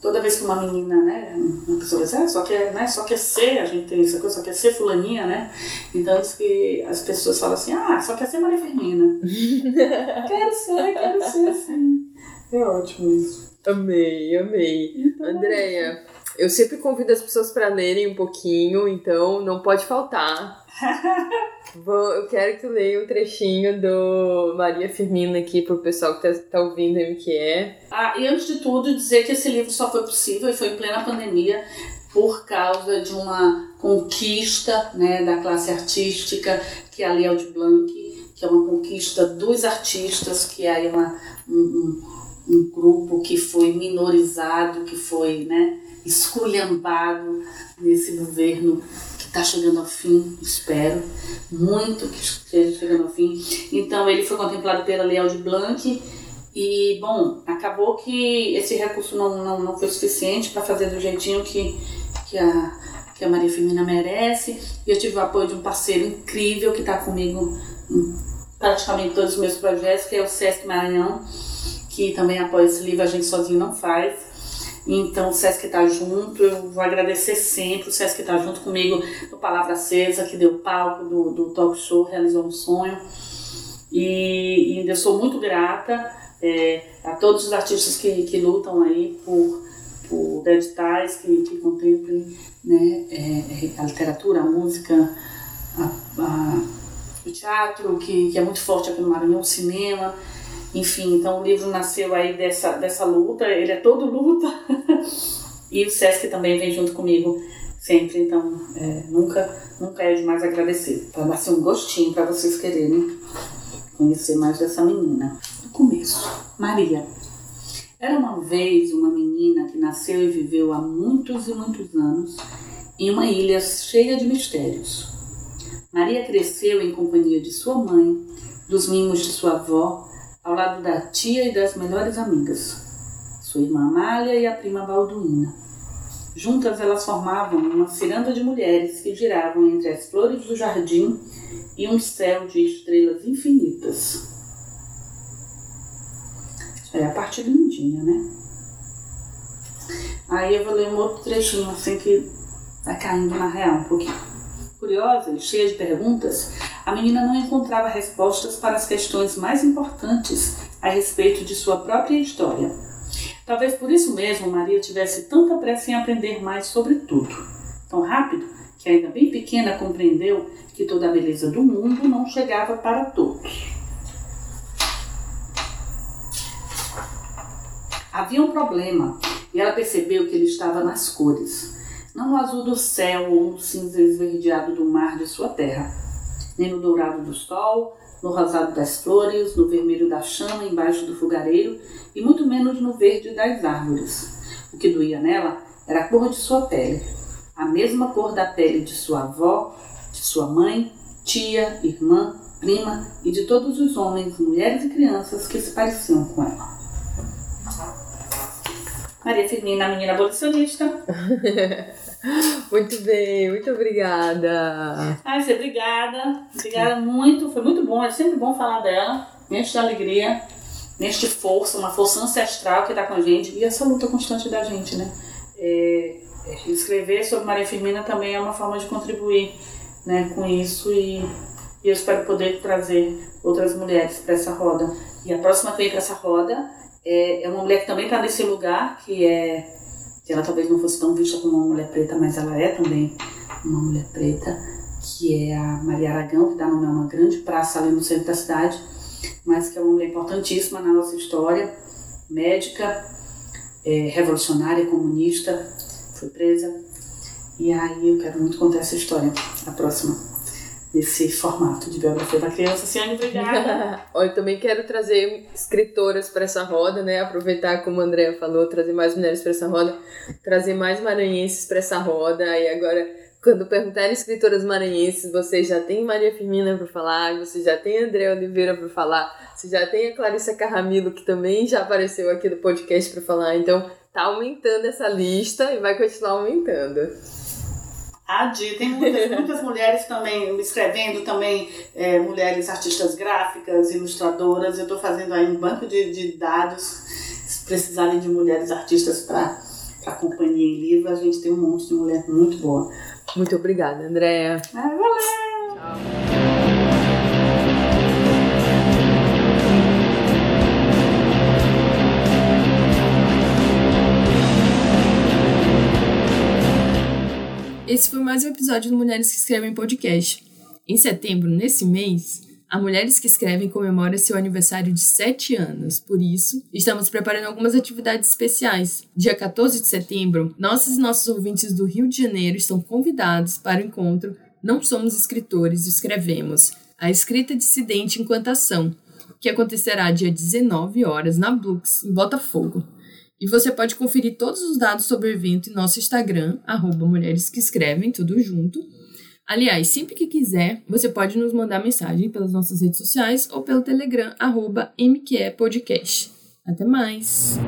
toda vez que uma menina, né, uma pessoa diz, ah, só quer, né, só quer ser, a gente tem essa coisa, só quer ser fulaninha, né, então diz que as pessoas falam assim, ah, só quer ser Maria Firmina. quero ser, quero ser, sim. É ótimo isso.
Amei, amei. Então, Andréia, eu sempre convido as pessoas para lerem um pouquinho, então não pode faltar. Vou, eu quero que tu leia um trechinho do Maria Firmina aqui pro pessoal que tá, tá ouvindo o que é.
Ah, e antes de tudo, dizer que esse livro só foi possível e foi em plena pandemia por causa de uma conquista né, da classe artística, que é a Liel de Blanc, que é uma conquista dos artistas, que é uma, um, um grupo que foi minorizado, que foi né, esculhambado nesse governo está chegando ao fim, espero muito que esteja chegando ao fim. Então ele foi contemplado pela Leal de Blanc e, bom, acabou que esse recurso não, não, não foi suficiente para fazer do jeitinho que, que, a, que a Maria Firmina merece. E eu tive o apoio de um parceiro incrível que está comigo em praticamente todos os meus projetos, que é o Sesc Maranhão, que também apoia esse livro, a gente sozinho não faz. Então o Sesc está junto, eu vou agradecer sempre. O Sesc está junto comigo no Palavra Acesa, que deu palco do, do talk show, realizou um sonho. E, eu sou muito grata é, a todos os artistas que, que lutam aí por, por editais que, que contemplem né, é, é, a literatura, a música, a, a, o teatro, que, que é muito forte aqui no Maranhão, o cinema. Enfim, então o livro nasceu aí dessa, dessa luta, ele é todo luta. e o Sesc também vem junto comigo sempre, então é, nunca, nunca é demais agradecer. Para dar assim, um gostinho para vocês quererem conhecer mais dessa menina. No começo, Maria. Era uma vez uma menina que nasceu e viveu há muitos e muitos anos em uma ilha cheia de mistérios. Maria cresceu em companhia de sua mãe, dos mimos de sua avó, ao lado da tia e das melhores amigas, sua irmã Amália e a prima Balduína. Juntas elas formavam uma ciranda de mulheres que giravam entre as flores do jardim e um céu de estrelas infinitas. É a parte lindinha, né? Aí eu vou ler um outro trechinho assim que tá caindo na real um pouquinho. Curiosa e cheia de perguntas, a menina não encontrava respostas para as questões mais importantes a respeito de sua própria história. Talvez por isso mesmo Maria tivesse tanta pressa em aprender mais sobre tudo. Tão rápido que, ainda bem pequena, compreendeu que toda a beleza do mundo não chegava para todos. Havia um problema e ela percebeu que ele estava nas cores, não no azul do céu ou no cinza esverdeado do mar de sua terra, nem no dourado do sol, no rosado das flores, no vermelho da chama embaixo do fogareiro e muito menos no verde das árvores. O que doía nela era a cor de sua pele, a mesma cor da pele de sua avó, de sua mãe, tia, irmã, prima e de todos os homens, mulheres e crianças que se pareciam com ela. Maria Firmina, a menina abolicionista.
muito bem, muito obrigada.
Ai, você, obrigada. Obrigada muito, foi muito bom, é sempre bom falar dela. Enche de alegria, enche de força, uma força ancestral que está com a gente e essa luta constante da gente, né? É, é, escrever sobre Maria Firmina também é uma forma de contribuir né, com isso e, e eu espero poder trazer outras mulheres para essa roda. E a próxima que vem para essa roda é, é uma mulher que também está nesse lugar, que é. Que ela talvez não fosse tão vista como uma mulher preta, mas ela é também uma mulher preta, que é a Maria Aragão, que está numa grande praça ali no centro da cidade, mas que é uma mulher importantíssima na nossa história, médica, é, revolucionária, comunista, foi presa. E aí eu quero muito contar essa história, a próxima nesse formato de biografia da criança. Ciane, obrigada.
eu também quero trazer escritoras para essa roda, né? Aproveitar, como a Andrea falou, trazer mais mulheres para essa roda, trazer mais maranhenses para essa roda. E agora, quando perguntarem escritoras maranhenses, você já tem Maria Firmina para falar, você já tem André Oliveira para falar, você já tem a Clarissa Carramilo, que também já apareceu aqui no podcast para falar. Então, tá aumentando essa lista e vai continuar aumentando.
Adi, tem muitas, muitas mulheres também escrevendo, também é, mulheres artistas gráficas, ilustradoras. Eu estou fazendo aí um banco de, de dados, se precisarem de mulheres artistas para companhia em livro, a gente tem um monte de mulher muito boa.
Muito obrigada, Andréa.
Ah, valeu! Tchau.
Esse foi mais um episódio do Mulheres que Escrevem Podcast. Em setembro, nesse mês, a Mulheres que Escrevem comemora seu aniversário de 7 anos. Por isso, estamos preparando algumas atividades especiais. Dia 14 de setembro, nossas e nossos ouvintes do Rio de Janeiro estão convidados para o encontro Não Somos Escritores, Escrevemos, a escrita dissidente enquanto ação, que acontecerá dia 19 horas na Blux, em Botafogo. E você pode conferir todos os dados sobre o evento em nosso Instagram, arroba Mulheres que Escrevem, tudo junto. Aliás, sempre que quiser, você pode nos mandar mensagem pelas nossas redes sociais ou pelo Telegram, arroba MQE Podcast. Até mais!